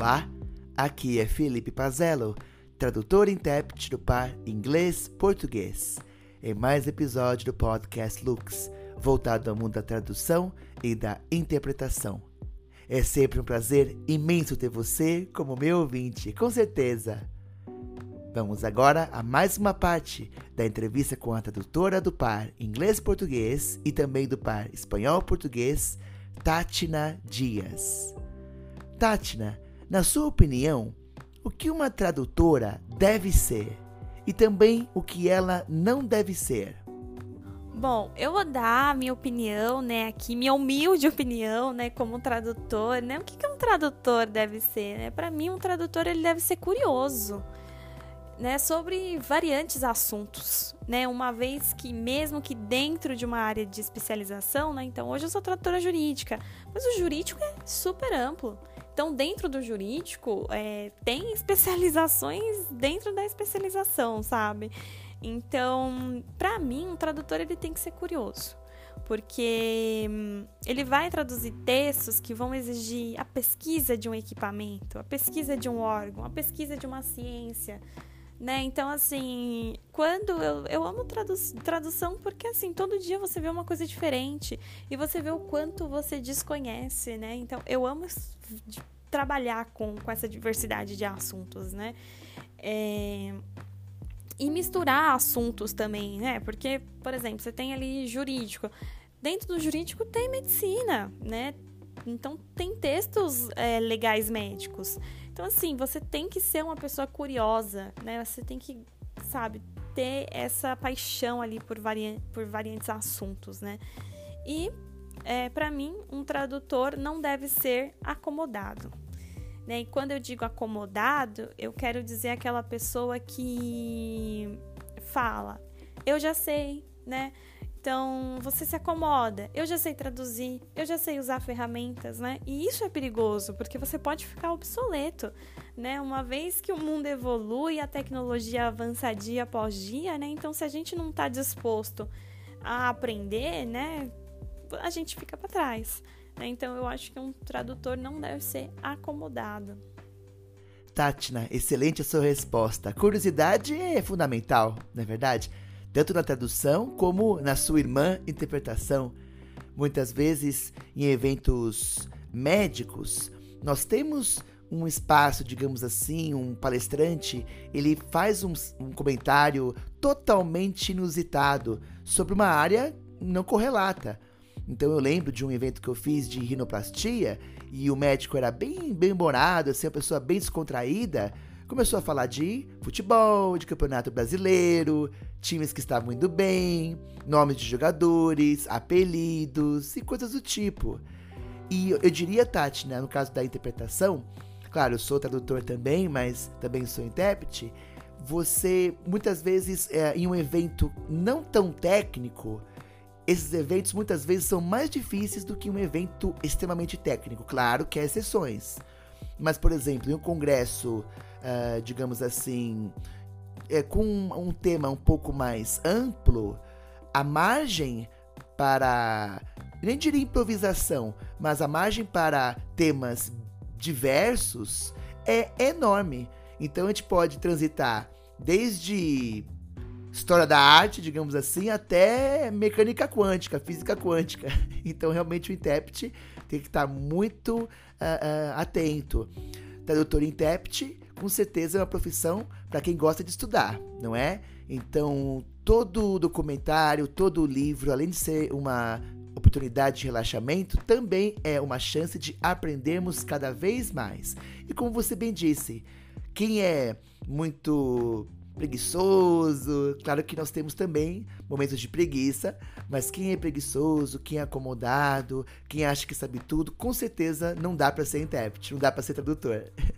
Olá, aqui é Felipe Pazello, tradutor e intérprete do par inglês-português, em mais episódio do podcast Lux, voltado ao mundo da tradução e da interpretação. É sempre um prazer imenso ter você como meu ouvinte, com certeza. Vamos agora a mais uma parte da entrevista com a tradutora do par inglês-português e também do par espanhol-português, Tátina Dias. Tátina, na sua opinião, o que uma tradutora deve ser e também o que ela não deve ser? Bom, eu vou dar a minha opinião, né, aqui, minha humilde opinião, né, como tradutor, né? O que, que um tradutor deve ser, né? Para mim, um tradutor ele deve ser curioso né, sobre variantes assuntos, né, uma vez que mesmo que dentro de uma área de especialização, né, então hoje eu sou tradutora jurídica, mas o jurídico é super amplo. Então, dentro do jurídico, é, tem especializações dentro da especialização, sabe? Então, para mim, um tradutor ele tem que ser curioso, porque hum, ele vai traduzir textos que vão exigir a pesquisa de um equipamento, a pesquisa de um órgão, a pesquisa de uma ciência, né? Então, assim, quando eu, eu amo tradu tradução porque, assim, todo dia você vê uma coisa diferente e você vê o quanto você desconhece, né? Então, eu amo trabalhar com, com essa diversidade de assuntos, né? É, e misturar assuntos também, né? Porque, por exemplo, você tem ali jurídico. Dentro do jurídico tem medicina, né? Então, tem textos é, legais médicos. Então, assim, você tem que ser uma pessoa curiosa, né? Você tem que, sabe, ter essa paixão ali por, vari por variantes assuntos, né? E, é, para mim, um tradutor não deve ser acomodado. Né? E quando eu digo acomodado, eu quero dizer aquela pessoa que fala, eu já sei, né? Então, você se acomoda. Eu já sei traduzir, eu já sei usar ferramentas, né? E isso é perigoso, porque você pode ficar obsoleto, né? Uma vez que o mundo evolui, a tecnologia avança dia após dia, né? Então, se a gente não está disposto a aprender, né? A gente fica para trás. Né? Então, eu acho que um tradutor não deve ser acomodado. Tatna, excelente a sua resposta. Curiosidade é fundamental, não é verdade? Tanto na tradução como na sua irmã interpretação. Muitas vezes, em eventos médicos, nós temos um espaço, digamos assim, um palestrante, ele faz um, um, comentário totalmente inusitado sobre uma área não correlata. Então eu lembro de um evento que eu fiz de rinoplastia e o médico era bem bem-humorado, assim, uma pessoa bem descontraída, começou a falar de futebol, de campeonato brasileiro, times que estavam indo bem, nomes de jogadores, apelidos e coisas do tipo. E eu diria, Tati, né, no caso da interpretação, claro, eu sou tradutor também, mas também sou intérprete. Você muitas vezes é, em um evento não tão técnico, esses eventos muitas vezes são mais difíceis do que um evento extremamente técnico. Claro que há exceções. Mas, por exemplo, em um congresso uh, digamos assim, é, com um tema um pouco mais amplo, a margem para, nem diria improvisação, mas a margem para temas diversos é enorme. Então a gente pode transitar desde história da arte, digamos assim, até mecânica quântica, física quântica. Então realmente o intérprete tem que estar muito uh, uh, atento. Tradutor e intérprete com certeza é uma profissão para quem gosta de estudar, não é? Então, todo documentário, todo livro, além de ser uma oportunidade de relaxamento, também é uma chance de aprendermos cada vez mais. E como você bem disse, quem é muito preguiçoso, claro que nós temos também momentos de preguiça, mas quem é preguiçoso, quem é acomodado, quem acha que sabe tudo, com certeza não dá para ser intérprete, não dá para ser tradutor.